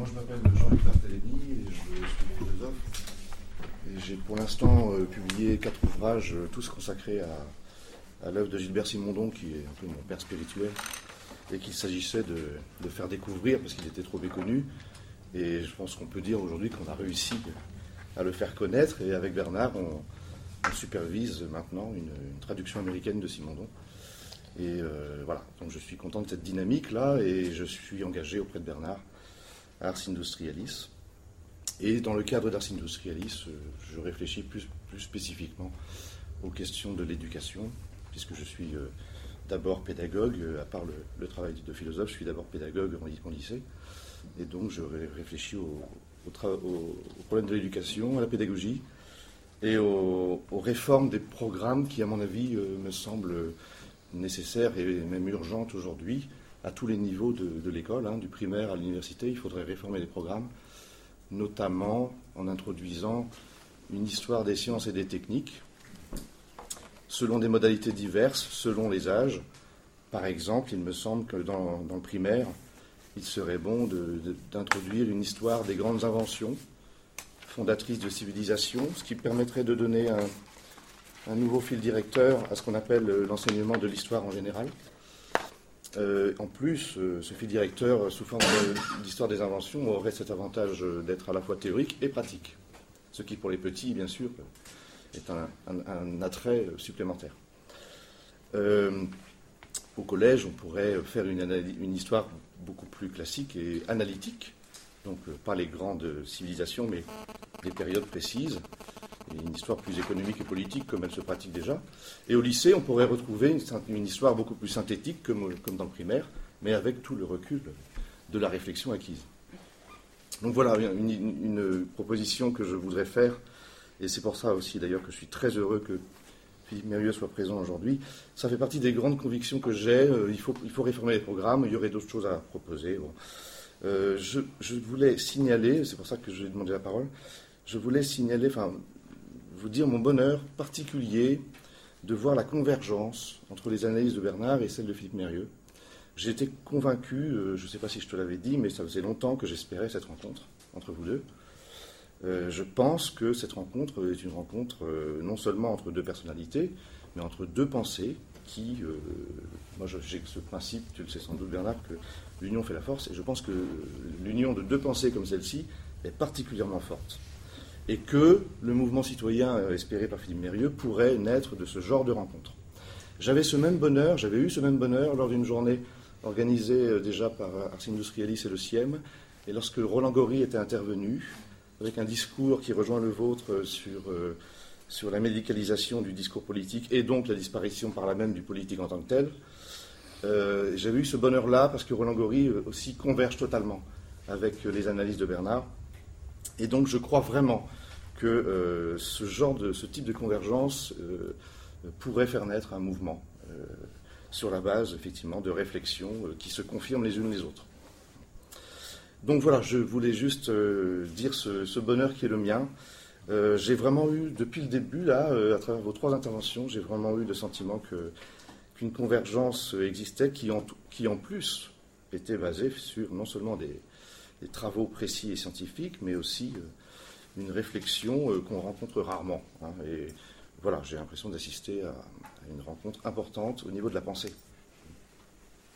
moi je m'appelle Jean-Luc Barthélémy et je suis philosophe. Et j'ai pour l'instant euh, publié quatre ouvrages, euh, tous consacrés à, l'œuvre de Gilbert Simondon, qui est un peu mon père spirituel, et qu'il s'agissait de, faire découvrir parce qu'il était trop méconnu. Et je pense qu'on peut dire aujourd'hui qu'on a réussi à le faire connaître. Et avec Bernard, on, supervise maintenant une, traduction américaine de Simondon. Et euh, voilà, donc je suis content de cette dynamique-là et je suis engagé auprès de Bernard Ars Industrialis. Et dans le cadre d'Ars Industrialis, euh, je réfléchis plus, plus, spécifiquement aux questions de l'éducation, puisque je suis euh, d'abord pédagogue, euh, à part le, travail de philosophe, je suis d'abord pédagogue en, en, lycée. Et donc je réfléchis au, au, de l'éducation, à la pédagogie et aux, réformes des programmes qui, à mon avis, me semblent nécessaires et même urgentes aujourd'hui à tous les niveaux de, l'école, hein, du primaire à l'université. Il faudrait réformer les programmes, notamment en introduisant une histoire des sciences et des techniques, selon des modalités diverses, selon les âges. Par exemple, il me semble que dans, le primaire, il serait bon d'introduire une histoire des grandes inventions fondatrices de civilisation, ce qui permettrait de donner un, un nouveau fil directeur à ce qu'on appelle l'enseignement de l'histoire en général. Euh, en plus, euh, ce fil directeur, euh, sous forme d'histoire des inventions, aurait cet avantage d'être à la fois théorique et pratique. Ce qui, pour les petits, bien sûr, est un, attrait supplémentaire. Au collège, on pourrait faire une, histoire beaucoup plus classique et analytique, donc pas les grandes civilisations, mais des périodes précises, une histoire plus économique et politique comme elle se pratique déjà. Et au lycée, on pourrait retrouver une, histoire beaucoup plus synthétique comme, comme, dans le primaire, mais avec tout le recul de la réflexion acquise. Donc voilà une, proposition que je voudrais faire, et c'est pour ça aussi d'ailleurs que je suis très heureux que Philippe Mérieux soit présent aujourd'hui. Ça fait partie des grandes convictions que j'ai. Il faut, il faut réformer les programmes, il y aurait d'autres choses à proposer. Bon. Euh, je, je, voulais signaler, c'est pour ça que j'ai demandé la parole, je voulais signaler, enfin, vous dire mon bonheur particulier de voir la convergence entre les analyses de Bernard et celles de Philippe Mérieux. J'étais convaincu, euh, je ne sais pas si je te l'avais dit, mais ça faisait longtemps que j'espérais cette rencontre entre vous deux. Euh, je pense que cette rencontre est une rencontre euh, non seulement entre deux personnalités, mais entre deux pensées qui, moi j'ai ce principe, tu le sais sans doute Bernard, que l'union fait la force, et je pense que l'union de deux pensées comme celle-ci est particulièrement forte et que le mouvement citoyen euh, espéré par Philippe Mérieux pourrait naître de ce genre de rencontre. J'avais ce même bonheur, j'avais eu ce même bonheur lors d'une journée organisée euh, déjà par Ars Industrialis et le CIEM, et lorsque Roland Gori était intervenu, avec un discours qui rejoint le vôtre euh, sur, euh, sur la médicalisation du discours politique et donc la disparition par là même du politique en tant que tel, euh, j'avais eu ce bonheur-là parce que Roland Gori aussi converge totalement avec les analyses de Bernard. Et donc je crois vraiment que euh, ce genre de ce type de convergence euh, pourrait faire naître un mouvement euh, sur la base effectivement de réflexions qui se confirment les unes les autres. Donc voilà, je voulais juste dire ce, ce, bonheur qui est le mien. j'ai vraiment eu, depuis le début, là, à travers vos trois interventions, j'ai vraiment eu le sentiment que, qu'une convergence existait qui qui en plus était basée sur non seulement des, des travaux précis et scientifiques, mais aussi euh, une réflexion euh, qu'on rencontre rarement. Hein, et voilà, j'ai l'impression d'assister à, à, une rencontre importante au niveau de la pensée.